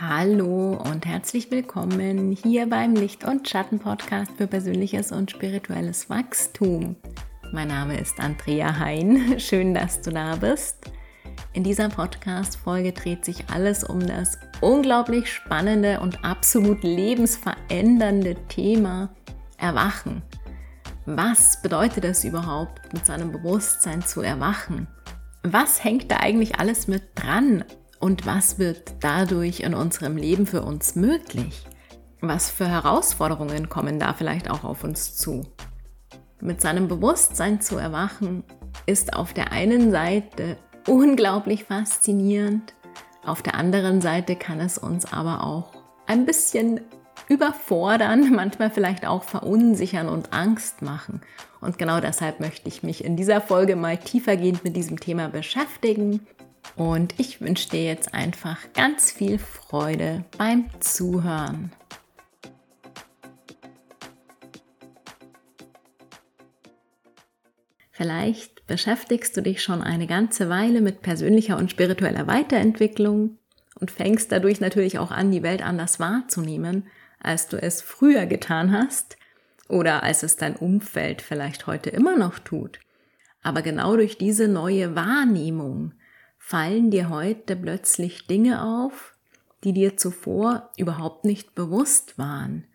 Hallo und herzlich willkommen hier beim Licht- und Schatten-Podcast für persönliches und spirituelles Wachstum. Mein Name ist Andrea Hein. Schön, dass du da bist. In dieser Podcast-Folge dreht sich alles um das unglaublich spannende und absolut lebensverändernde Thema Erwachen. Was bedeutet es überhaupt, mit seinem Bewusstsein zu erwachen? Was hängt da eigentlich alles mit dran und was wird dadurch in unserem Leben für uns möglich? Was für Herausforderungen kommen da vielleicht auch auf uns zu? Mit seinem Bewusstsein zu erwachen ist auf der einen Seite unglaublich faszinierend, auf der anderen Seite kann es uns aber auch ein bisschen überfordern, manchmal vielleicht auch verunsichern und Angst machen. Und genau deshalb möchte ich mich in dieser Folge mal tiefergehend mit diesem Thema beschäftigen und ich wünsche dir jetzt einfach ganz viel Freude beim Zuhören. Vielleicht beschäftigst du dich schon eine ganze Weile mit persönlicher und spiritueller Weiterentwicklung und fängst dadurch natürlich auch an, die Welt anders wahrzunehmen, als du es früher getan hast oder als es dein Umfeld vielleicht heute immer noch tut. Aber genau durch diese neue Wahrnehmung fallen dir heute plötzlich Dinge auf, die dir zuvor überhaupt nicht bewusst waren.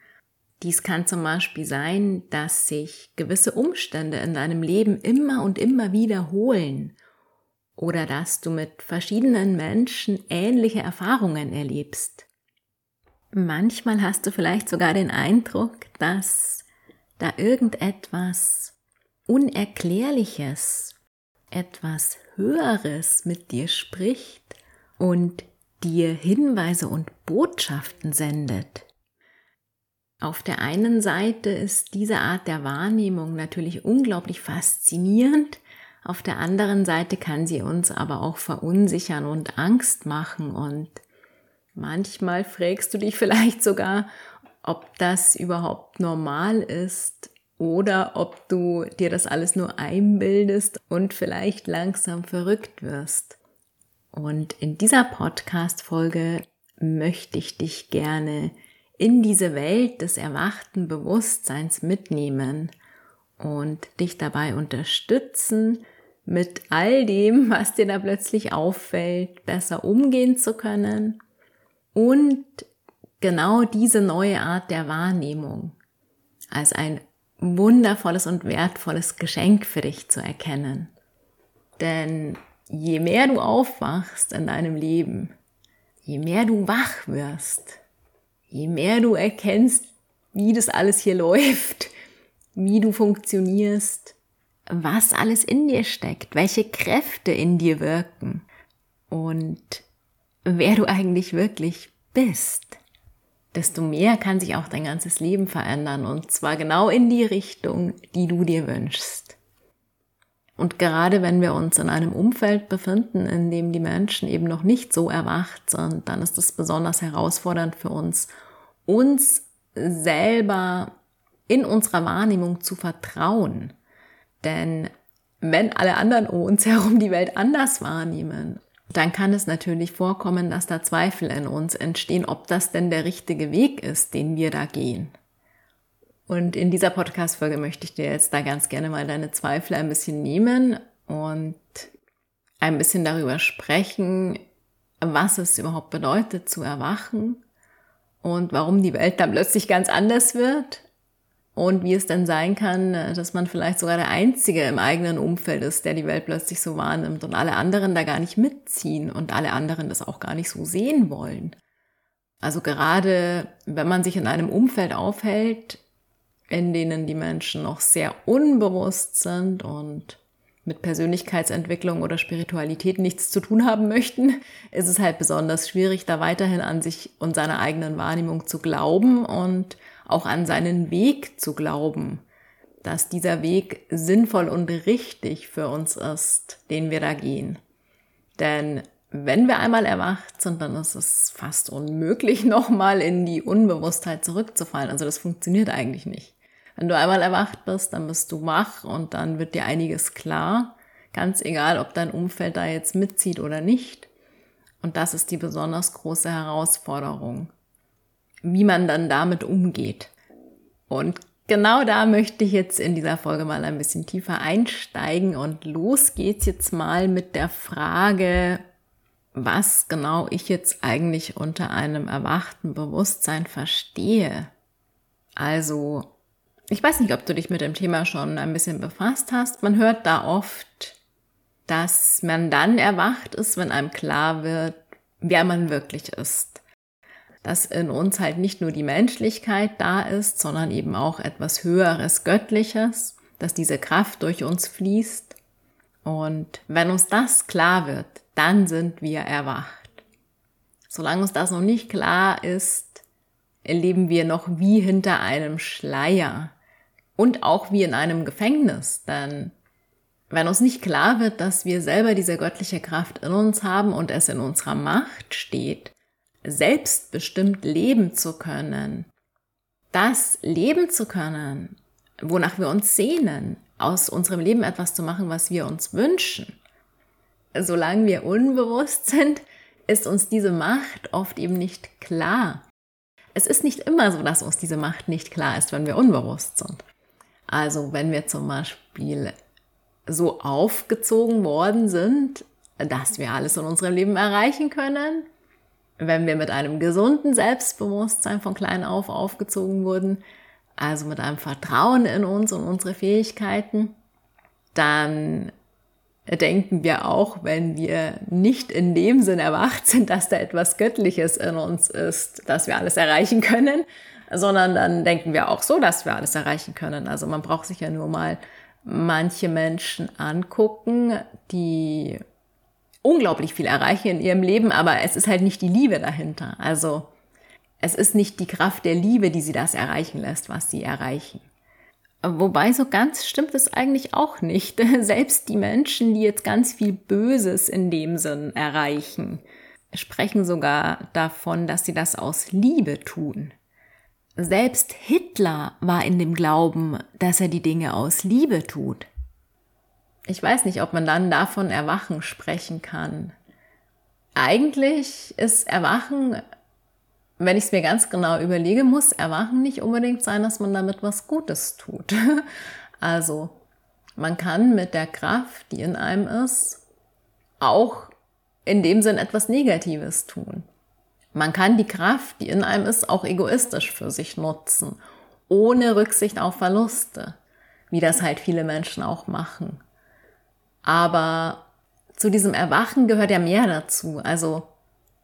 Dies kann zum Beispiel sein, dass sich gewisse Umstände in deinem Leben immer und immer wiederholen oder dass du mit verschiedenen Menschen ähnliche Erfahrungen erlebst. Manchmal hast du vielleicht sogar den Eindruck, dass da irgendetwas Unerklärliches etwas Höheres mit dir spricht und dir Hinweise und Botschaften sendet. Auf der einen Seite ist diese Art der Wahrnehmung natürlich unglaublich faszinierend, auf der anderen Seite kann sie uns aber auch verunsichern und Angst machen und manchmal fragst du dich vielleicht sogar, ob das überhaupt normal ist oder ob du dir das alles nur einbildest und vielleicht langsam verrückt wirst. Und in dieser Podcast-Folge möchte ich dich gerne in diese Welt des erwachten Bewusstseins mitnehmen und dich dabei unterstützen, mit all dem, was dir da plötzlich auffällt, besser umgehen zu können und genau diese neue Art der Wahrnehmung als ein wundervolles und wertvolles Geschenk für dich zu erkennen. Denn je mehr du aufwachst in deinem Leben, je mehr du wach wirst, je mehr du erkennst, wie das alles hier läuft, wie du funktionierst, was alles in dir steckt, welche Kräfte in dir wirken und wer du eigentlich wirklich bist desto mehr kann sich auch dein ganzes Leben verändern und zwar genau in die Richtung, die du dir wünschst. Und gerade wenn wir uns in einem Umfeld befinden, in dem die Menschen eben noch nicht so erwacht sind, dann ist es besonders herausfordernd für uns, uns selber in unserer Wahrnehmung zu vertrauen. Denn wenn alle anderen um uns herum die Welt anders wahrnehmen dann kann es natürlich vorkommen, dass da Zweifel in uns entstehen, ob das denn der richtige Weg ist, den wir da gehen. Und in dieser Podcast-Folge möchte ich dir jetzt da ganz gerne mal deine Zweifel ein bisschen nehmen und ein bisschen darüber sprechen, was es überhaupt bedeutet zu erwachen und warum die Welt dann plötzlich ganz anders wird und wie es dann sein kann, äh, dass man vielleicht sogar der Einzige im eigenen Umfeld ist, der die Welt plötzlich so wahrnimmt und alle anderen da gar nicht mitziehen und alle anderen das auch gar nicht so sehen wollen. Also gerade wenn man sich in einem Umfeld aufhält, in denen die Menschen noch sehr unbewusst sind und mit Persönlichkeitsentwicklung oder Spiritualität nichts zu tun haben möchten, ist es halt besonders schwierig, da weiterhin an sich und seiner eigenen Wahrnehmung zu glauben und auch an seinen Weg zu glauben, dass dieser Weg sinnvoll und richtig für uns ist, den wir da gehen. Denn wenn wir einmal erwacht sind, dann ist es fast unmöglich, nochmal in die Unbewusstheit zurückzufallen. Also das funktioniert eigentlich nicht. Wenn du einmal erwacht bist, dann bist du wach und dann wird dir einiges klar. Ganz egal, ob dein Umfeld da jetzt mitzieht oder nicht. Und das ist die besonders große Herausforderung, wie man dann damit umgeht. Und genau da möchte ich jetzt in dieser Folge mal ein bisschen tiefer einsteigen und los geht's jetzt mal mit der Frage, was genau ich jetzt eigentlich unter einem erwachten Bewusstsein verstehe. Also, ich weiß nicht, ob du dich mit dem Thema schon ein bisschen befasst hast. Man hört da oft, dass man dann erwacht ist, wenn einem klar wird, wer man wirklich ist. Dass in uns halt nicht nur die Menschlichkeit da ist, sondern eben auch etwas Höheres, Göttliches, dass diese Kraft durch uns fließt. Und wenn uns das klar wird, dann sind wir erwacht. Solange uns das noch nicht klar ist, erleben wir noch wie hinter einem Schleier und auch wie in einem Gefängnis, denn wenn uns nicht klar wird, dass wir selber diese göttliche Kraft in uns haben und es in unserer Macht steht, selbstbestimmt leben zu können, das leben zu können, wonach wir uns sehnen, aus unserem Leben etwas zu machen, was wir uns wünschen. Solange wir unbewusst sind, ist uns diese Macht oft eben nicht klar. Es ist nicht immer so, dass uns diese Macht nicht klar ist, wenn wir unbewusst sind. Also wenn wir zum Beispiel so aufgezogen worden sind, dass wir alles in unserem Leben erreichen können, wenn wir mit einem gesunden Selbstbewusstsein von klein auf aufgezogen wurden, also mit einem Vertrauen in uns und unsere Fähigkeiten, dann denken wir auch, wenn wir nicht in dem Sinn erwacht sind, dass da etwas Göttliches in uns ist, dass wir alles erreichen können, sondern dann denken wir auch so, dass wir alles erreichen können. Also man braucht sich ja nur mal manche Menschen angucken, die unglaublich viel erreichen in ihrem Leben, aber es ist halt nicht die Liebe dahinter. Also es ist nicht die Kraft der Liebe, die sie das erreichen lässt, was sie erreichen. Wobei so ganz stimmt es eigentlich auch nicht. Selbst die Menschen, die jetzt ganz viel Böses in dem Sinn erreichen, sprechen sogar davon, dass sie das aus Liebe tun. Selbst Hitler war in dem Glauben, dass er die Dinge aus Liebe tut. Ich weiß nicht, ob man dann davon Erwachen sprechen kann. Eigentlich ist Erwachen, wenn ich es mir ganz genau überlege, muss Erwachen nicht unbedingt sein, dass man damit was Gutes tut. Also, man kann mit der Kraft, die in einem ist, auch in dem Sinn etwas Negatives tun. Man kann die Kraft, die in einem ist, auch egoistisch für sich nutzen, ohne Rücksicht auf Verluste, wie das halt viele Menschen auch machen. Aber zu diesem Erwachen gehört ja mehr dazu. Also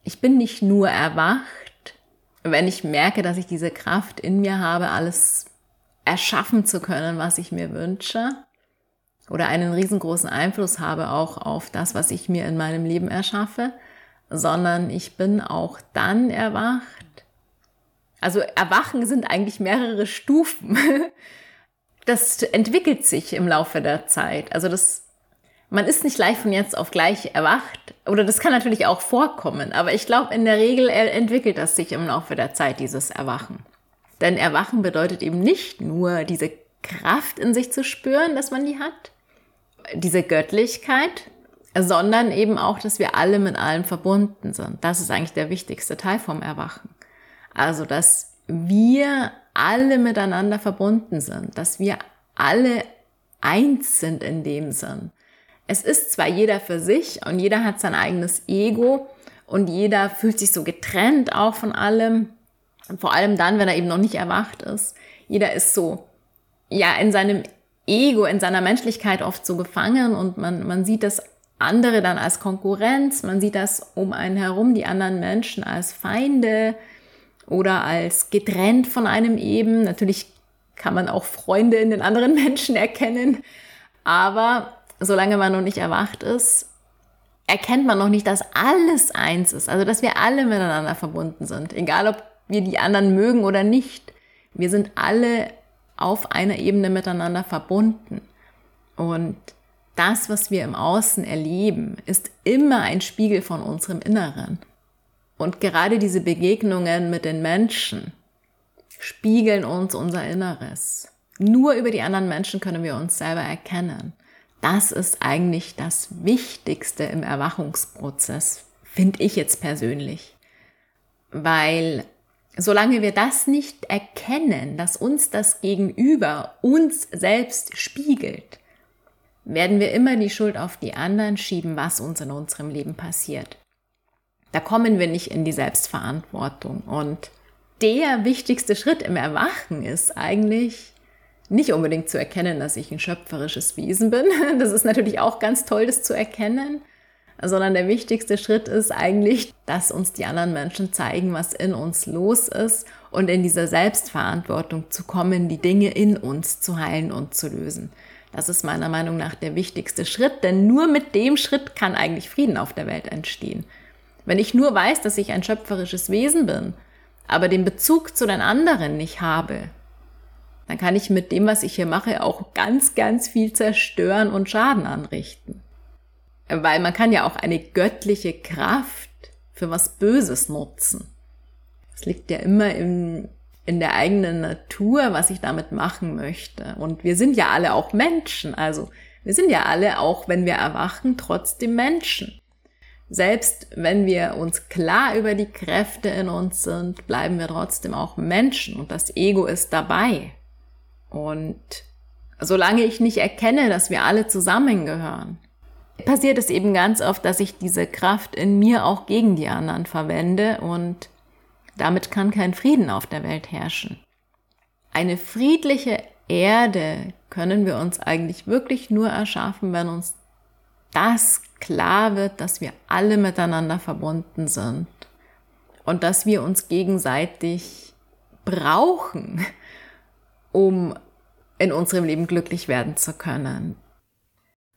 ich bin nicht nur erwacht, wenn ich merke, dass ich diese Kraft in mir habe, alles erschaffen zu können, was ich mir wünsche, oder einen riesengroßen Einfluss habe auch auf das, was ich mir in meinem Leben erschaffe, sondern ich bin auch dann erwacht. Also Erwachen sind eigentlich mehrere Stufen. Das entwickelt sich im Laufe der Zeit. Also das, man ist nicht gleich von jetzt auf gleich erwacht. Oder das kann natürlich auch vorkommen. Aber ich glaube, in der Regel entwickelt das sich im Laufe der Zeit, dieses Erwachen. Denn Erwachen bedeutet eben nicht nur diese Kraft in sich zu spüren, dass man die hat, diese Göttlichkeit, sondern eben auch, dass wir alle mit allem verbunden sind. Das ist eigentlich der wichtigste Teil vom Erwachen. Also, dass wir alle miteinander verbunden sind, dass wir alle eins sind in dem Sinn. Es ist zwar jeder für sich und jeder hat sein eigenes Ego und jeder fühlt sich so getrennt auch von allem, vor allem dann, wenn er eben noch nicht erwacht ist. Jeder ist so, ja, in seinem Ego, in seiner Menschlichkeit oft so gefangen und man, man sieht das andere dann als Konkurrenz, man sieht das um einen herum, die anderen Menschen als Feinde oder als getrennt von einem eben. Natürlich kann man auch Freunde in den anderen Menschen erkennen, aber solange man noch nicht erwacht ist, erkennt man noch nicht, dass alles eins ist, also dass wir alle miteinander verbunden sind, egal ob wir die anderen mögen oder nicht. Wir sind alle auf einer Ebene miteinander verbunden. Und das, was wir im Außen erleben, ist immer ein Spiegel von unserem Inneren. Und gerade diese Begegnungen mit den Menschen spiegeln uns unser Inneres. Nur über die anderen Menschen können wir uns selber erkennen. Das ist eigentlich das Wichtigste im Erwachungsprozess, finde ich jetzt persönlich. Weil solange wir das nicht erkennen, dass uns das Gegenüber uns selbst spiegelt, werden wir immer die Schuld auf die anderen schieben, was uns in unserem Leben passiert. Da kommen wir nicht in die Selbstverantwortung. Und der wichtigste Schritt im Erwachen ist eigentlich nicht unbedingt zu erkennen, dass ich ein schöpferisches Wesen bin. Das ist natürlich auch ganz toll, das zu erkennen. Sondern der wichtigste Schritt ist eigentlich, dass uns die anderen Menschen zeigen, was in uns los ist und in dieser Selbstverantwortung zu kommen, die Dinge in uns zu heilen und zu lösen. Das ist meiner Meinung nach der wichtigste Schritt, denn nur mit dem Schritt kann eigentlich Frieden auf der Welt entstehen. Wenn ich nur weiß, dass ich ein schöpferisches Wesen bin, aber den Bezug zu den anderen nicht habe, dann kann ich mit dem, was ich hier mache, auch ganz, ganz viel zerstören und Schaden anrichten. Weil man kann ja auch eine göttliche Kraft für was Böses nutzen. Es liegt ja immer in, in der eigenen Natur, was ich damit machen möchte. Und wir sind ja alle auch Menschen. Also wir sind ja alle, auch wenn wir erwachen, trotzdem Menschen. Selbst wenn wir uns klar über die Kräfte in uns sind, bleiben wir trotzdem auch Menschen und das Ego ist dabei. Und solange ich nicht erkenne, dass wir alle zusammengehören, passiert es eben ganz oft, dass ich diese Kraft in mir auch gegen die anderen verwende und damit kann kein Frieden auf der Welt herrschen. Eine friedliche Erde können wir uns eigentlich wirklich nur erschaffen, wenn uns das klar wird, dass wir alle miteinander verbunden sind und dass wir uns gegenseitig brauchen, um in unserem Leben glücklich werden zu können.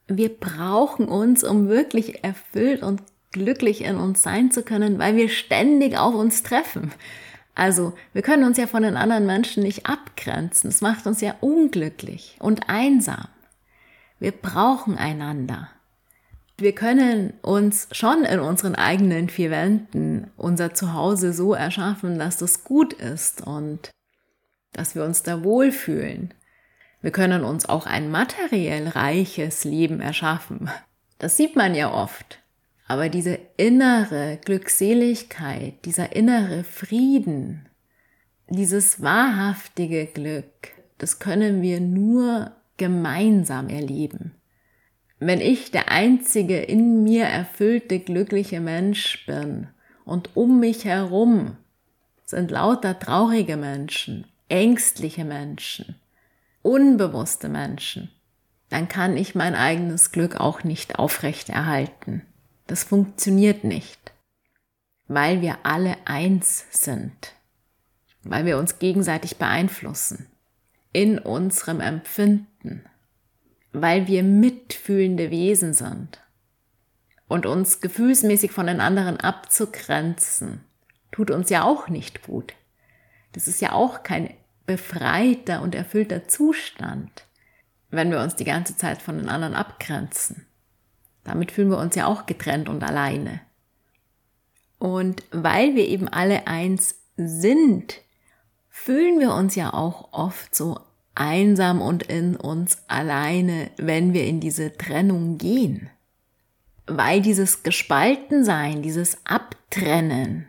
Wir brauchen uns, um wirklich erfüllt und glücklich in uns sein zu können, weil wir ständig auf uns treffen. Also, wir können uns ja von den anderen Menschen nicht abgrenzen. Es macht uns ja unglücklich und einsam. Wir brauchen einander wir können uns schon in unseren eigenen vier Wänden unser Zuhause so erschaffen, dass das gut ist und dass wir uns da wohlfühlen. Wir können uns auch ein materiell reiches Leben erschaffen. Das sieht man ja oft. Aber diese innere Glückseligkeit, dieser innere Frieden, dieses wahrhaftige Glück, das können wir nur gemeinsam erleben wenn ich der einzige in mir erfüllte, glückliche Mensch bin und um mich herum sind lauter traurige Menschen, ängstliche Menschen, unbewusste Menschen, dann kann ich mein eigenes Glück auch nicht aufrechterhalten. Das funktioniert nicht, weil wir alle eins sind, weil wir uns gegenseitig beeinflussen in unserem Empfinden weil wir mitfühlende Wesen sind. Und uns gefühlsmäßig von den anderen abzugrenzen, tut uns ja auch nicht gut. Das ist ja auch kein befreiter und erfüllter Zustand, wenn wir uns die ganze Zeit von den anderen abgrenzen. Damit fühlen wir uns ja auch getrennt und alleine. Und weil wir eben alle eins sind, fühlen wir uns ja auch oft so einsam und in uns alleine, wenn wir in diese Trennung gehen. Weil dieses Gespaltensein, dieses Abtrennen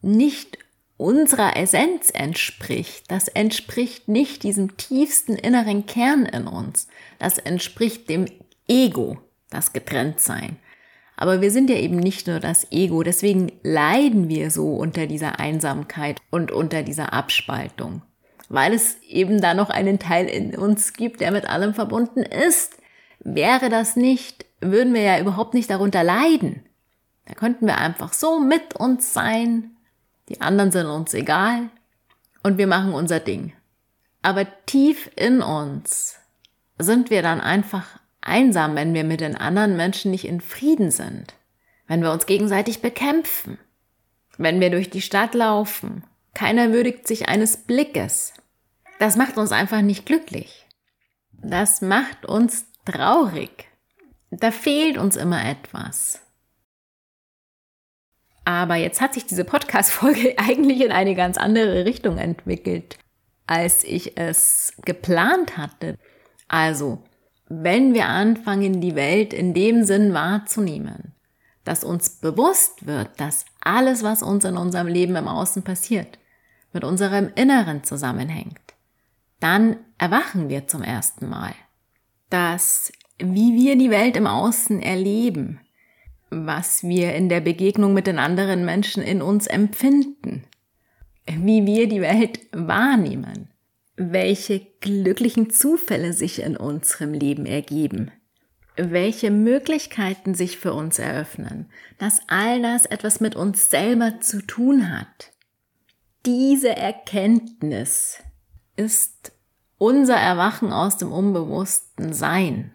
nicht unserer Essenz entspricht. Das entspricht nicht diesem tiefsten inneren Kern in uns. Das entspricht dem Ego, das Getrenntsein. Aber wir sind ja eben nicht nur das Ego, deswegen leiden wir so unter dieser Einsamkeit und unter dieser Abspaltung weil es eben da noch einen Teil in uns gibt, der mit allem verbunden ist. Wäre das nicht, würden wir ja überhaupt nicht darunter leiden. Da könnten wir einfach so mit uns sein, die anderen sind uns egal und wir machen unser Ding. Aber tief in uns sind wir dann einfach einsam, wenn wir mit den anderen Menschen nicht in Frieden sind, wenn wir uns gegenseitig bekämpfen, wenn wir durch die Stadt laufen. Keiner würdigt sich eines Blickes, das macht uns einfach nicht glücklich. Das macht uns traurig. Da fehlt uns immer etwas. Aber jetzt hat sich diese Podcast-Folge eigentlich in eine ganz andere Richtung entwickelt, als ich es geplant hatte. Also, wenn wir anfangen, die Welt in dem Sinn wahrzunehmen, dass uns bewusst wird, dass alles, was uns in unserem Leben im Außen passiert, mit unserem Inneren zusammenhängt, dann erwachen wir zum ersten Mal. Dass wie wir die Welt im Außen erleben, was wir in der Begegnung mit den anderen Menschen in uns empfinden, wie wir die Welt wahrnehmen, welche glücklichen Zufälle sich in unserem Leben ergeben, welche Möglichkeiten sich für uns eröffnen, dass all das etwas mit uns selber zu tun hat. Diese Erkenntnis ist unser Erwachen aus dem unbewussten Sein.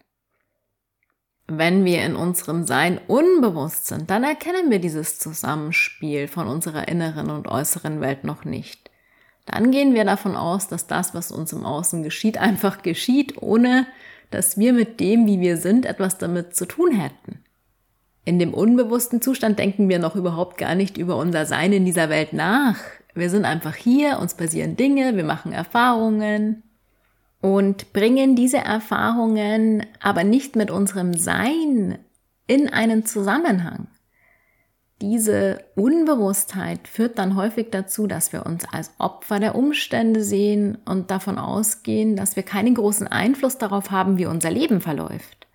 Wenn wir in unserem Sein unbewusst sind, dann erkennen wir dieses Zusammenspiel von unserer inneren und äußeren Welt noch nicht. Dann gehen wir davon aus, dass das, was uns im Außen geschieht, einfach geschieht, ohne dass wir mit dem, wie wir sind, etwas damit zu tun hätten. In dem unbewussten Zustand denken wir noch überhaupt gar nicht über unser Sein in dieser Welt nach. Wir sind einfach hier, uns passieren Dinge, wir machen Erfahrungen, und bringen diese Erfahrungen aber nicht mit unserem Sein in einen Zusammenhang. Diese Unbewusstheit führt dann häufig dazu, dass wir uns als Opfer der Umstände sehen und davon ausgehen, dass wir keinen großen Einfluss darauf haben, wie unser Leben verläuft.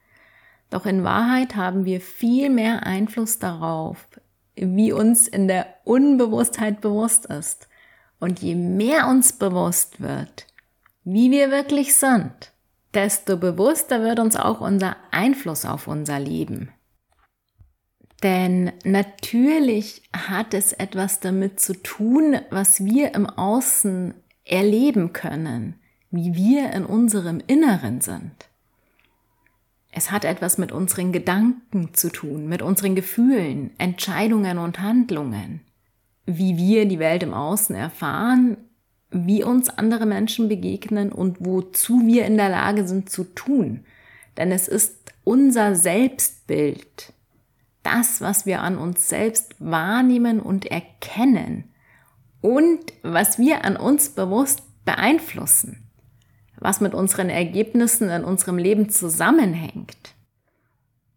Doch in Wahrheit haben wir viel mehr Einfluss darauf, wie uns in der Unbewusstheit bewusst ist. Und je mehr uns bewusst wird, wie wir wirklich sind, desto bewusster wird uns auch unser Einfluss auf unser Leben. Denn natürlich hat es etwas damit zu tun, was wir im Außen erleben können, wie wir in unserem Inneren sind. Es hat etwas mit unseren Gedanken zu tun, mit unseren Gefühlen, Entscheidungen und Handlungen. Wie wir die Welt im Außen erfahren, wie uns andere Menschen begegnen und wozu wir in der Lage sind zu tun. Denn es ist unser Selbstbild, das, was wir an uns selbst wahrnehmen und erkennen und was wir an uns bewusst beeinflussen, was mit unseren Ergebnissen in unserem Leben zusammenhängt.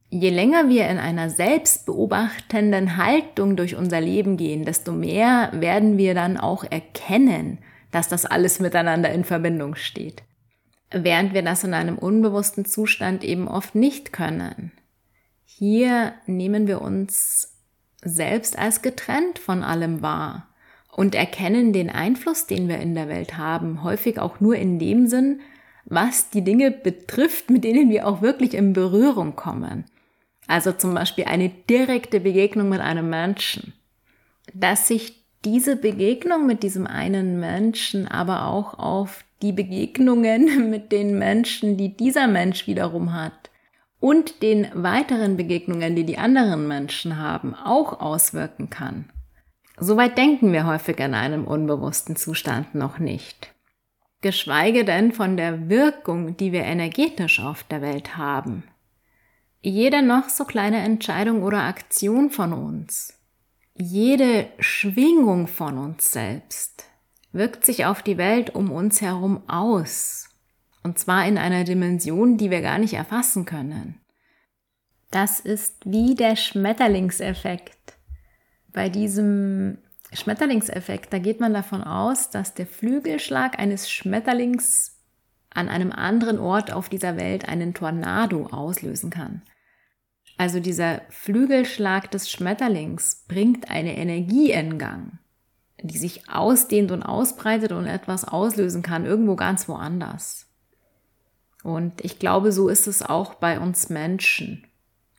Je länger wir in einer selbstbeobachtenden Haltung durch unser Leben gehen, desto mehr werden wir dann auch erkennen, dass das alles miteinander in Verbindung steht. Während wir das in einem unbewussten Zustand eben oft nicht können. Hier nehmen wir uns selbst als getrennt von allem wahr und erkennen den Einfluss, den wir in der Welt haben, häufig auch nur in dem Sinn, was die Dinge betrifft, mit denen wir auch wirklich in Berührung kommen. Also zum Beispiel eine direkte Begegnung mit einem Menschen. Dass sich diese Begegnung mit diesem einen Menschen, aber auch auf die Begegnungen mit den Menschen, die dieser Mensch wiederum hat und den weiteren Begegnungen, die die anderen Menschen haben, auch auswirken kann. Soweit denken wir häufig in einem unbewussten Zustand noch nicht. Geschweige denn von der Wirkung, die wir energetisch auf der Welt haben. Jede noch so kleine Entscheidung oder Aktion von uns jede Schwingung von uns selbst wirkt sich auf die Welt um uns herum aus. Und zwar in einer Dimension, die wir gar nicht erfassen können. Das ist wie der Schmetterlingseffekt. Bei diesem Schmetterlingseffekt, da geht man davon aus, dass der Flügelschlag eines Schmetterlings an einem anderen Ort auf dieser Welt einen Tornado auslösen kann. Also dieser Flügelschlag des Schmetterlings bringt eine Energie in Gang, die sich ausdehnt und ausbreitet und etwas auslösen kann, irgendwo ganz woanders. Und ich glaube, so ist es auch bei uns Menschen.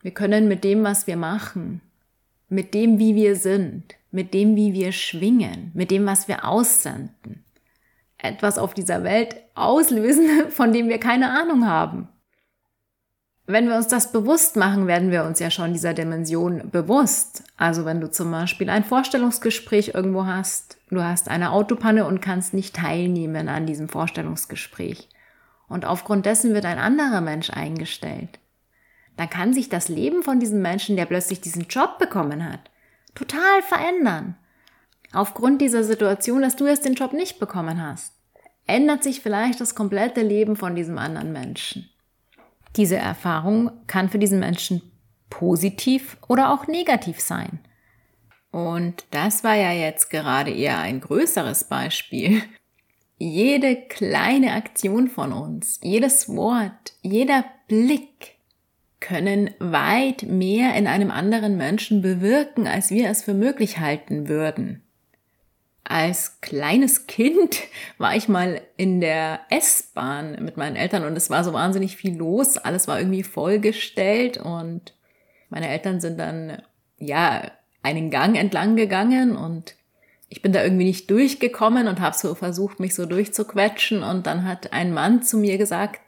Wir können mit dem, was wir machen, mit dem, wie wir sind, mit dem, wie wir schwingen, mit dem, was wir aussenden, etwas auf dieser Welt auslösen, von dem wir keine Ahnung haben wenn wir uns das bewusst machen, werden wir uns ja schon dieser Dimension bewusst. Also wenn du zum Beispiel ein Vorstellungsgespräch irgendwo hast, du hast eine Autopanne und kannst nicht teilnehmen an diesem Vorstellungsgespräch. Und aufgrund dessen wird ein anderer Mensch eingestellt. Dann kann sich das Leben von diesem Menschen, der plötzlich diesen Job bekommen hat, total verändern. Aufgrund dieser Situation, dass du jetzt den Job nicht bekommen hast, ändert sich vielleicht das komplette Leben von diesem anderen Menschen. Diese Erfahrung kann für diesen Menschen positiv oder auch negativ sein. Und das war ja jetzt gerade eher ein größeres Beispiel. Jede kleine Aktion von uns, jedes Wort, jeder Blick können weit mehr in einem anderen Menschen bewirken, als wir es für möglich halten würden. Als kleines Kind war ich mal in der S-Bahn mit meinen Eltern und es war so wahnsinnig viel los. Alles war irgendwie vollgestellt und meine Eltern sind dann, ja, einen Gang entlang gegangen und ich bin da irgendwie nicht durchgekommen und habe so versucht, mich so durchzuquetschen und dann hat ein Mann zu mir gesagt,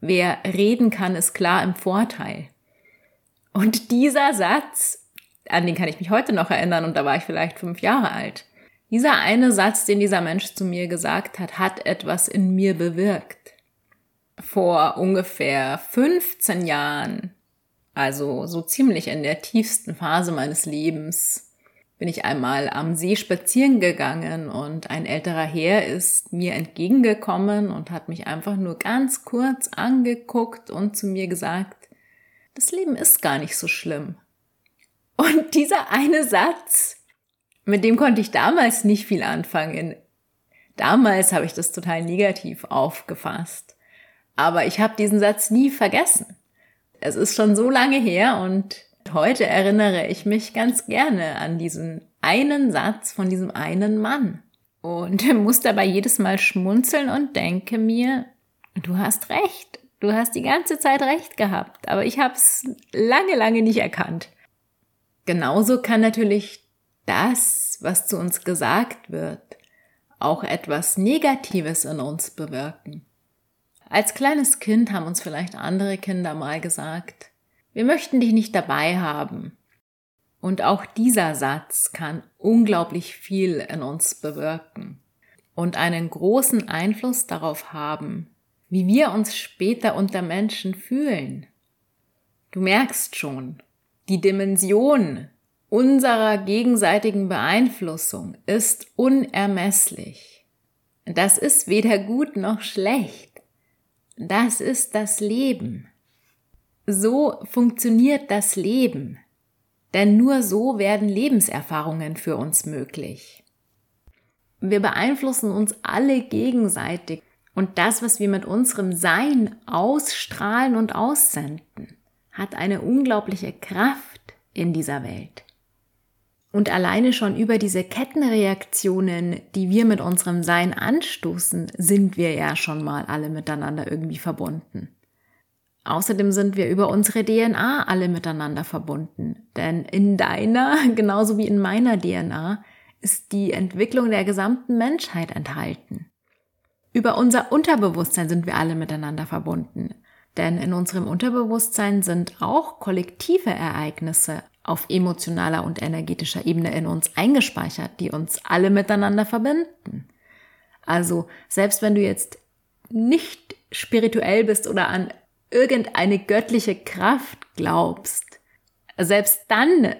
wer reden kann, ist klar im Vorteil. Und dieser Satz, an den kann ich mich heute noch erinnern und da war ich vielleicht fünf Jahre alt. Dieser eine Satz, den dieser Mensch zu mir gesagt hat, hat etwas in mir bewirkt. Vor ungefähr 15 Jahren, also so ziemlich in der tiefsten Phase meines Lebens, bin ich einmal am See spazieren gegangen und ein älterer Herr ist mir entgegengekommen und hat mich einfach nur ganz kurz angeguckt und zu mir gesagt, das Leben ist gar nicht so schlimm. Und dieser eine Satz mit dem konnte ich damals nicht viel anfangen. Damals habe ich das total negativ aufgefasst. Aber ich habe diesen Satz nie vergessen. Es ist schon so lange her und heute erinnere ich mich ganz gerne an diesen einen Satz von diesem einen Mann. Und muss dabei jedes Mal schmunzeln und denke mir, du hast recht. Du hast die ganze Zeit recht gehabt, aber ich habe es lange, lange nicht erkannt. Genauso kann natürlich das, was zu uns gesagt wird, auch etwas Negatives in uns bewirken. Als kleines Kind haben uns vielleicht andere Kinder mal gesagt, wir möchten dich nicht dabei haben. Und auch dieser Satz kann unglaublich viel in uns bewirken und einen großen Einfluss darauf haben, wie wir uns später unter Menschen fühlen. Du merkst schon, die Dimension unserer gegenseitigen Beeinflussung ist unermesslich. Das ist weder gut noch schlecht. Das ist das Leben. So funktioniert das Leben. Denn nur so werden Lebenserfahrungen für uns möglich. Wir beeinflussen uns alle gegenseitig und das, was wir mit unserem Sein ausstrahlen und aussenden, hat eine unglaubliche Kraft in dieser Welt. Und alleine schon über diese Kettenreaktionen, die wir mit unserem Sein anstoßen, sind wir ja schon mal alle miteinander irgendwie verbunden. Außerdem sind wir über unsere DNA alle miteinander verbunden. Denn in deiner, genauso wie in meiner DNA, ist die Entwicklung der gesamten Menschheit enthalten. Über unser Unterbewusstsein sind wir alle miteinander verbunden. Denn in unserem Unterbewusstsein sind auch kollektive Ereignisse auf emotionaler und energetischer Ebene in uns eingespeichert, die uns alle miteinander verbinden. Also selbst wenn du jetzt nicht spirituell bist oder an irgendeine göttliche Kraft glaubst, selbst dann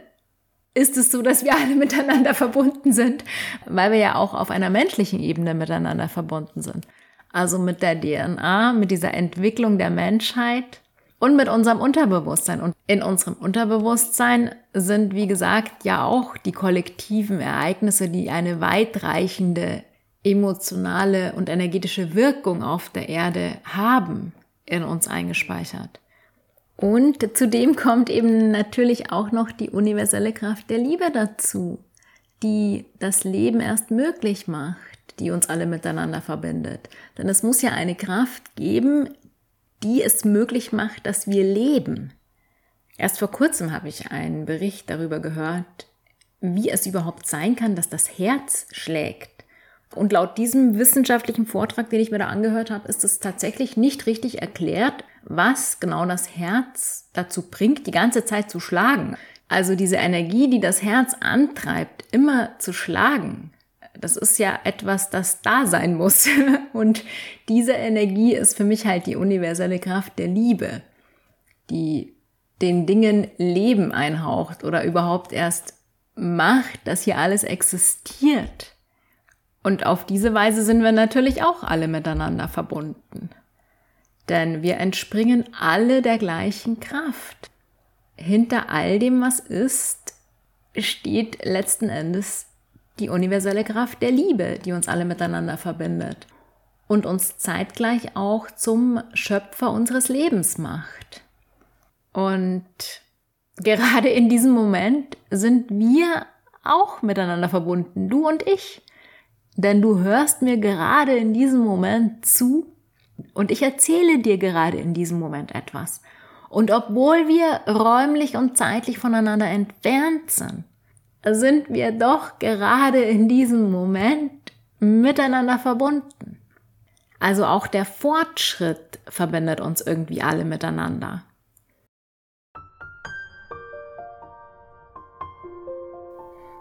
ist es so, dass wir alle miteinander verbunden sind, weil wir ja auch auf einer menschlichen Ebene miteinander verbunden sind. Also mit der DNA, mit dieser Entwicklung der Menschheit und mit unserem Unterbewusstsein. Und in unserem Unterbewusstsein sind, wie gesagt, ja auch die kollektiven Ereignisse, die eine weitreichende emotionale und energetische Wirkung auf der Erde haben, in uns eingespeichert. Und zudem kommt eben natürlich auch noch die universelle Kraft der Liebe dazu, die das Leben erst möglich macht, die uns alle miteinander verbindet. Denn es muss ja eine Kraft geben, die es möglich macht, dass wir leben. Erst vor kurzem habe ich einen Bericht darüber gehört, wie es überhaupt sein kann, dass das Herz schlägt. Und laut diesem wissenschaftlichen Vortrag, den ich mir da angehört habe, ist es tatsächlich nicht richtig erklärt, was genau das Herz dazu bringt, die ganze Zeit zu schlagen. Also diese Energie, die das Herz antreibt, immer zu schlagen, das ist ja etwas, das da sein muss. Und diese Energie ist für mich halt die universelle Kraft der Liebe, die den Dingen Leben einhaucht oder überhaupt erst macht, dass hier alles existiert. Und auf diese Weise sind wir natürlich auch alle miteinander verbunden. Denn wir entspringen alle der gleichen Kraft. hinter all dem, was ist, steht letzten Endes die universelle Kraft der Liebe, die uns alle miteinander verbindet und uns zeitgleich auch zum Schöpfer unseres Lebens macht. Und gerade in diesem Moment sind wir auch miteinander verbunden, du und ich. Denn du hörst mir gerade in diesem Moment zu und ich erzähle dir gerade in diesem Moment etwas. Und obwohl wir räumlich und zeitlich voneinander entfernt sind, sind wir doch gerade in diesem Moment miteinander verbunden. Also auch der Fortschritt verbindet uns irgendwie alle miteinander.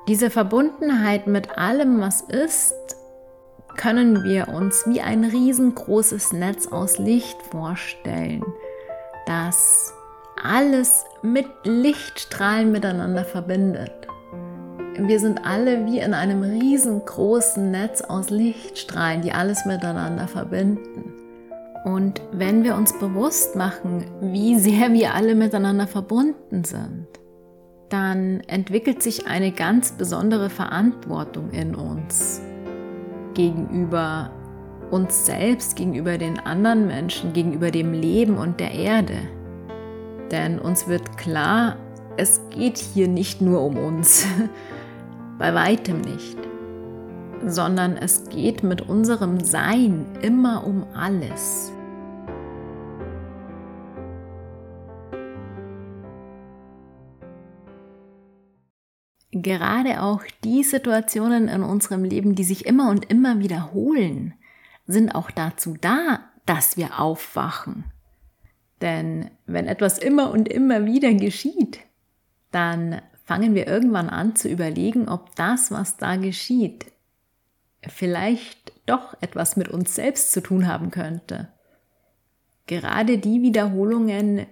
Diese Verbundenheit mit allem, was ist, können wir uns wie ein riesengroßes Netz aus Licht vorstellen, das alles mit Lichtstrahlen miteinander verbindet. Wir sind alle wie in einem riesengroßen Netz aus Lichtstrahlen, die alles miteinander verbinden. Und wenn wir uns bewusst machen, wie sehr wir alle miteinander verbunden sind, dann entwickelt sich eine ganz besondere Verantwortung in uns gegenüber uns selbst, gegenüber den anderen Menschen, gegenüber dem Leben und der Erde. Denn uns wird klar, es geht hier nicht nur um uns, bei weitem nicht, sondern es geht mit unserem Sein immer um alles. Gerade auch die Situationen in unserem Leben, die sich immer und immer wiederholen, sind auch dazu da, dass wir aufwachen. Denn wenn etwas immer und immer wieder geschieht, dann fangen wir irgendwann an zu überlegen, ob das, was da geschieht, vielleicht doch etwas mit uns selbst zu tun haben könnte. Gerade die Wiederholungen,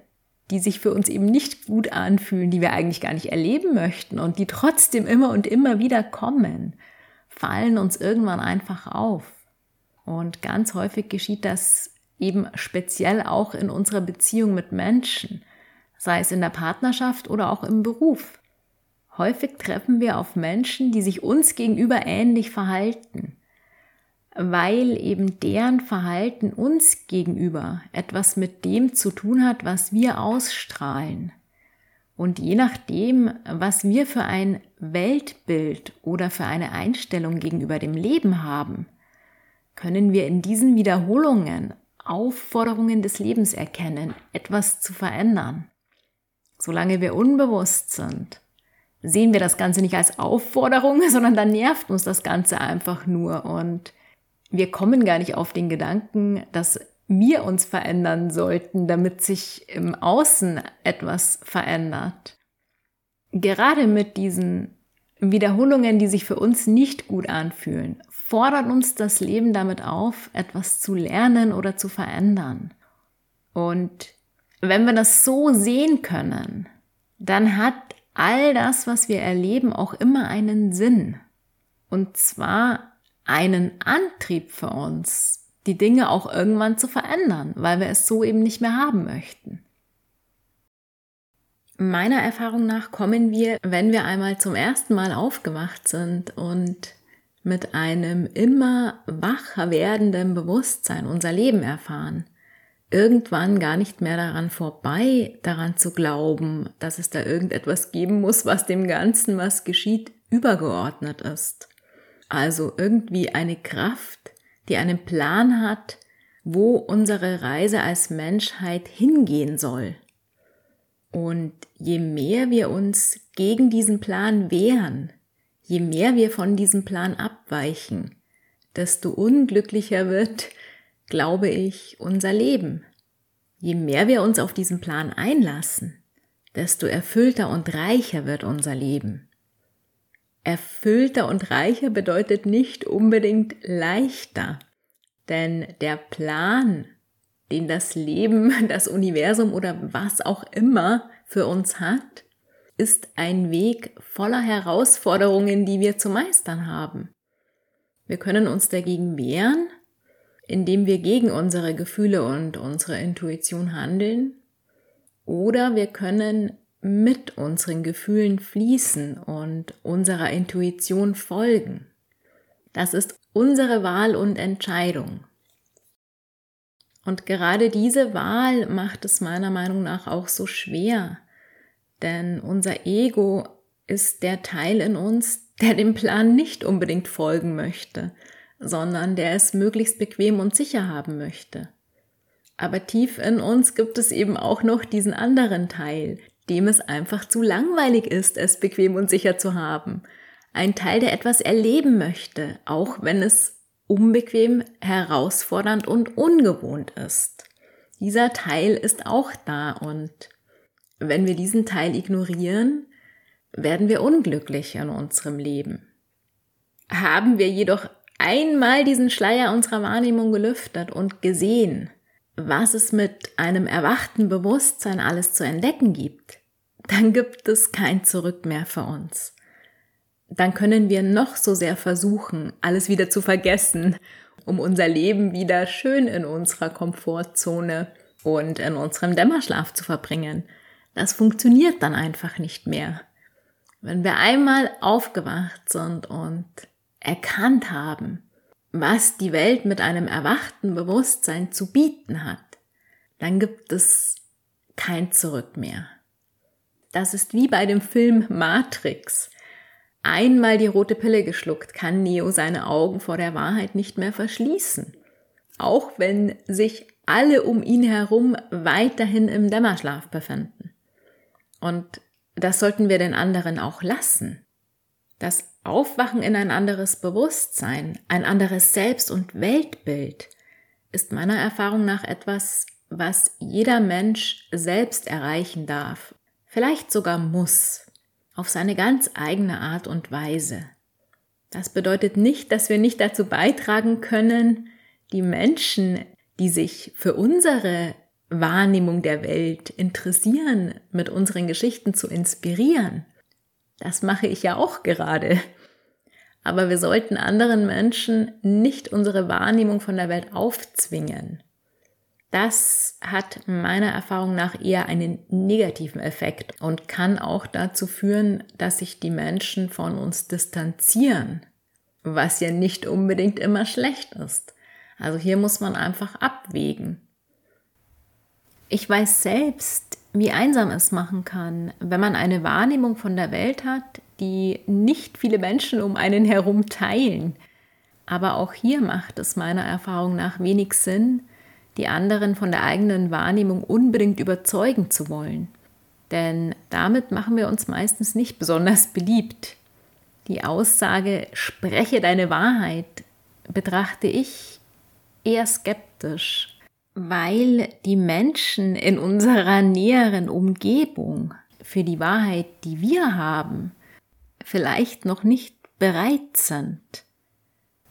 die sich für uns eben nicht gut anfühlen, die wir eigentlich gar nicht erleben möchten und die trotzdem immer und immer wieder kommen, fallen uns irgendwann einfach auf. Und ganz häufig geschieht das eben speziell auch in unserer Beziehung mit Menschen, sei es in der Partnerschaft oder auch im Beruf. Häufig treffen wir auf Menschen, die sich uns gegenüber ähnlich verhalten, weil eben deren Verhalten uns gegenüber etwas mit dem zu tun hat, was wir ausstrahlen. Und je nachdem, was wir für ein Weltbild oder für eine Einstellung gegenüber dem Leben haben, können wir in diesen Wiederholungen Aufforderungen des Lebens erkennen, etwas zu verändern. Solange wir unbewusst sind, sehen wir das Ganze nicht als Aufforderung, sondern dann nervt uns das Ganze einfach nur und wir kommen gar nicht auf den Gedanken, dass wir uns verändern sollten, damit sich im Außen etwas verändert. Gerade mit diesen Wiederholungen, die sich für uns nicht gut anfühlen, fordert uns das Leben damit auf, etwas zu lernen oder zu verändern. Und wenn wir das so sehen können, dann hat all das, was wir erleben, auch immer einen Sinn. Und zwar einen Antrieb für uns, die Dinge auch irgendwann zu verändern, weil wir es so eben nicht mehr haben möchten. Meiner Erfahrung nach kommen wir, wenn wir einmal zum ersten Mal aufgewacht sind und mit einem immer wacher werdenden Bewusstsein unser Leben erfahren, irgendwann gar nicht mehr daran vorbei, daran zu glauben, dass es da irgendetwas geben muss, was dem Ganzen, was geschieht, übergeordnet ist. Also irgendwie eine Kraft, die einen Plan hat, wo unsere Reise als Menschheit hingehen soll. Und je mehr wir uns gegen diesen Plan wehren, je mehr wir von diesem Plan abweichen, desto unglücklicher wird glaube ich, unser Leben. Je mehr wir uns auf diesen Plan einlassen, desto erfüllter und reicher wird unser Leben. Erfüllter und reicher bedeutet nicht unbedingt leichter, denn der Plan, den das Leben, das Universum oder was auch immer für uns hat, ist ein Weg voller Herausforderungen, die wir zu meistern haben. Wir können uns dagegen wehren, indem wir gegen unsere Gefühle und unsere Intuition handeln. Oder wir können mit unseren Gefühlen fließen und unserer Intuition folgen. Das ist unsere Wahl und Entscheidung. Und gerade diese Wahl macht es meiner Meinung nach auch so schwer, denn unser Ego ist der Teil in uns, der dem Plan nicht unbedingt folgen möchte, sondern der es möglichst bequem und sicher haben möchte. Aber tief in uns gibt es eben auch noch diesen anderen Teil, dem es einfach zu langweilig ist, es bequem und sicher zu haben. Ein Teil, der etwas erleben möchte, auch wenn es unbequem, herausfordernd und ungewohnt ist. Dieser Teil ist auch da und wenn wir diesen Teil ignorieren, werden wir unglücklich in unserem Leben. Haben wir jedoch einmal diesen Schleier unserer Wahrnehmung gelüftet und gesehen, was es mit einem erwachten Bewusstsein alles zu entdecken gibt, dann gibt es kein Zurück mehr für uns. Dann können wir noch so sehr versuchen, alles wieder zu vergessen, um unser Leben wieder schön in unserer Komfortzone und in unserem Dämmerschlaf zu verbringen. Das funktioniert dann einfach nicht mehr. Wenn wir einmal aufgewacht sind und erkannt haben, was die Welt mit einem erwachten Bewusstsein zu bieten hat, dann gibt es kein Zurück mehr. Das ist wie bei dem Film Matrix. Einmal die rote Pille geschluckt, kann Neo seine Augen vor der Wahrheit nicht mehr verschließen. Auch wenn sich alle um ihn herum weiterhin im Dämmerschlaf befinden. Und das sollten wir den anderen auch lassen. Das Aufwachen in ein anderes Bewusstsein, ein anderes Selbst- und Weltbild ist meiner Erfahrung nach etwas, was jeder Mensch selbst erreichen darf, vielleicht sogar muss, auf seine ganz eigene Art und Weise. Das bedeutet nicht, dass wir nicht dazu beitragen können, die Menschen, die sich für unsere Wahrnehmung der Welt interessieren, mit unseren Geschichten zu inspirieren. Das mache ich ja auch gerade aber wir sollten anderen Menschen nicht unsere Wahrnehmung von der Welt aufzwingen. Das hat meiner Erfahrung nach eher einen negativen Effekt und kann auch dazu führen, dass sich die Menschen von uns distanzieren, was ja nicht unbedingt immer schlecht ist. Also hier muss man einfach abwägen. Ich weiß selbst, wie einsam es machen kann, wenn man eine Wahrnehmung von der Welt hat, die nicht viele Menschen um einen herum teilen. Aber auch hier macht es meiner Erfahrung nach wenig Sinn, die anderen von der eigenen Wahrnehmung unbedingt überzeugen zu wollen. Denn damit machen wir uns meistens nicht besonders beliebt. Die Aussage, spreche deine Wahrheit, betrachte ich eher skeptisch, weil die Menschen in unserer näheren Umgebung für die Wahrheit, die wir haben, vielleicht noch nicht bereit sind.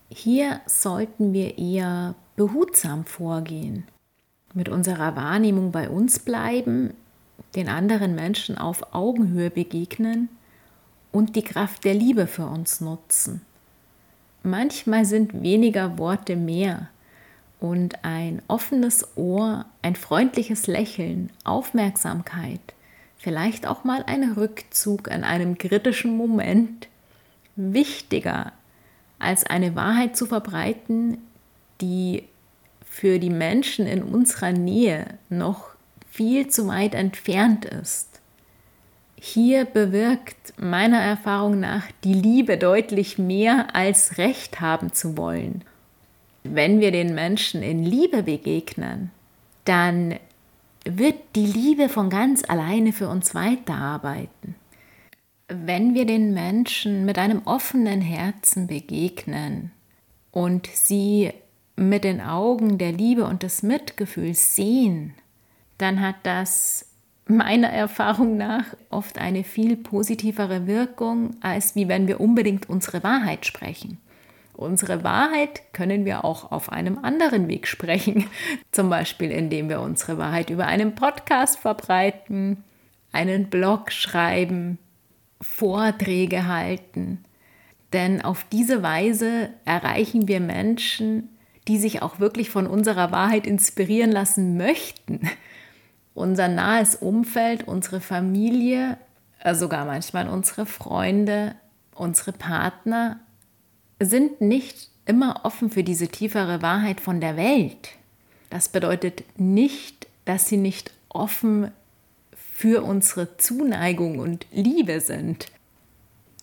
Hier sollten wir eher behutsam vorgehen, mit unserer Wahrnehmung bei uns bleiben, den anderen Menschen auf Augenhöhe begegnen und die Kraft der Liebe für uns nutzen. Manchmal sind weniger Worte mehr und ein offenes Ohr, ein freundliches Lächeln, Aufmerksamkeit vielleicht auch mal ein Rückzug an einem kritischen Moment wichtiger als eine Wahrheit zu verbreiten, die für die Menschen in unserer Nähe noch viel zu weit entfernt ist. Hier bewirkt meiner Erfahrung nach die Liebe deutlich mehr als Recht haben zu wollen. Wenn wir den Menschen in Liebe begegnen, dann wird die Liebe von ganz alleine für uns weiterarbeiten. Wenn wir den Menschen mit einem offenen Herzen begegnen und sie mit den Augen der Liebe und des Mitgefühls sehen, dann hat das meiner Erfahrung nach oft eine viel positivere Wirkung, als wie wenn wir unbedingt unsere Wahrheit sprechen. Unsere Wahrheit können wir auch auf einem anderen Weg sprechen, zum Beispiel indem wir unsere Wahrheit über einen Podcast verbreiten, einen Blog schreiben, Vorträge halten. Denn auf diese Weise erreichen wir Menschen, die sich auch wirklich von unserer Wahrheit inspirieren lassen möchten. unser nahes Umfeld, unsere Familie, äh, sogar manchmal unsere Freunde, unsere Partner sind nicht immer offen für diese tiefere Wahrheit von der Welt. Das bedeutet nicht, dass sie nicht offen für unsere Zuneigung und Liebe sind.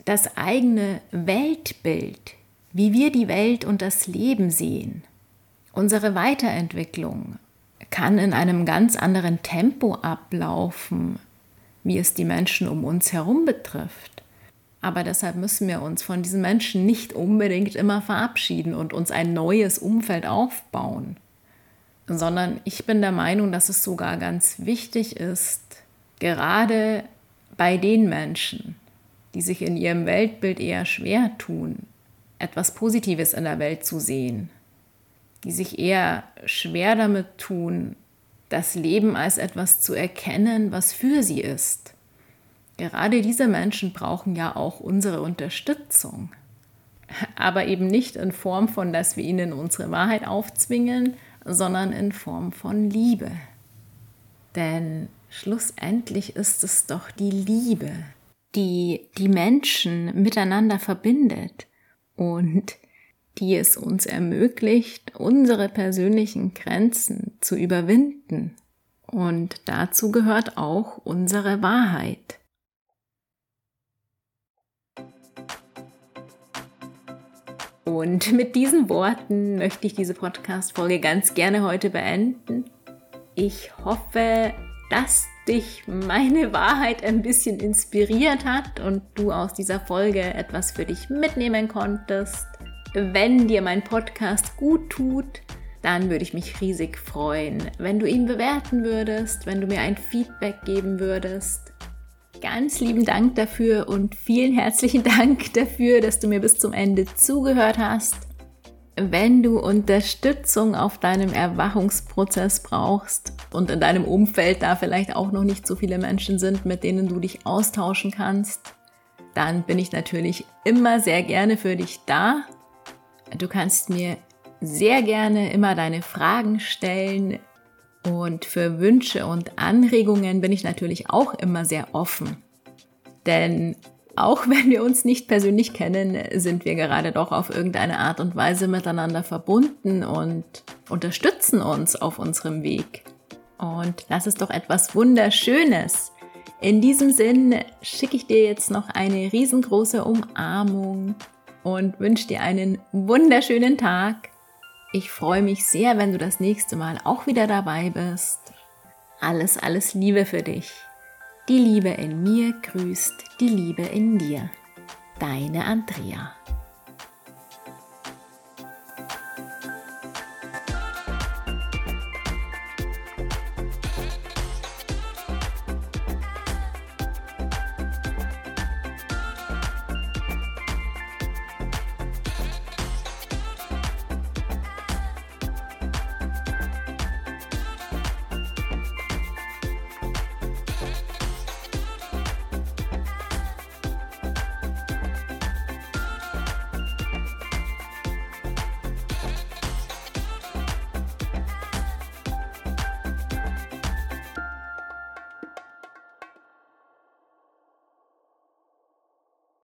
Das eigene Weltbild, wie wir die Welt und das Leben sehen, unsere Weiterentwicklung kann in einem ganz anderen Tempo ablaufen, wie es die Menschen um uns herum betrifft. Aber deshalb müssen wir uns von diesen Menschen nicht unbedingt immer verabschieden und uns ein neues Umfeld aufbauen, sondern ich bin der Meinung, dass es sogar ganz wichtig ist, gerade bei den Menschen, die sich in ihrem Weltbild eher schwer tun, etwas Positives in der Welt zu sehen, die sich eher schwer damit tun, das Leben als etwas zu erkennen, was für sie ist. Gerade diese Menschen brauchen ja auch unsere Unterstützung, aber eben nicht in Form von, dass wir ihnen unsere Wahrheit aufzwingen, sondern in Form von Liebe. Denn Schlussendlich ist es doch die Liebe, die die Menschen miteinander verbindet und die es uns ermöglicht, unsere persönlichen Grenzen zu überwinden. Und dazu gehört auch unsere Wahrheit. Und mit diesen Worten möchte ich diese Podcast-Folge ganz gerne heute beenden. Ich hoffe, dass dich meine Wahrheit ein bisschen inspiriert hat und du aus dieser Folge etwas für dich mitnehmen konntest. Wenn dir mein Podcast gut tut, dann würde ich mich riesig freuen, wenn du ihn bewerten würdest, wenn du mir ein Feedback geben würdest. Ganz lieben Dank dafür und vielen herzlichen Dank dafür, dass du mir bis zum Ende zugehört hast. Wenn du Unterstützung auf deinem Erwachungsprozess brauchst und in deinem Umfeld da vielleicht auch noch nicht so viele Menschen sind, mit denen du dich austauschen kannst, dann bin ich natürlich immer sehr gerne für dich da. Du kannst mir sehr gerne immer deine Fragen stellen und für Wünsche und Anregungen bin ich natürlich auch immer sehr offen. Denn auch wenn wir uns nicht persönlich kennen, sind wir gerade doch auf irgendeine Art und Weise miteinander verbunden und unterstützen uns auf unserem Weg. Und das ist doch etwas Wunderschönes. In diesem Sinn schicke ich dir jetzt noch eine riesengroße Umarmung und wünsche dir einen wunderschönen Tag. Ich freue mich sehr, wenn du das nächste Mal auch wieder dabei bist. Alles, alles Liebe für dich. Die Liebe in mir grüßt die Liebe in dir. Deine Andrea.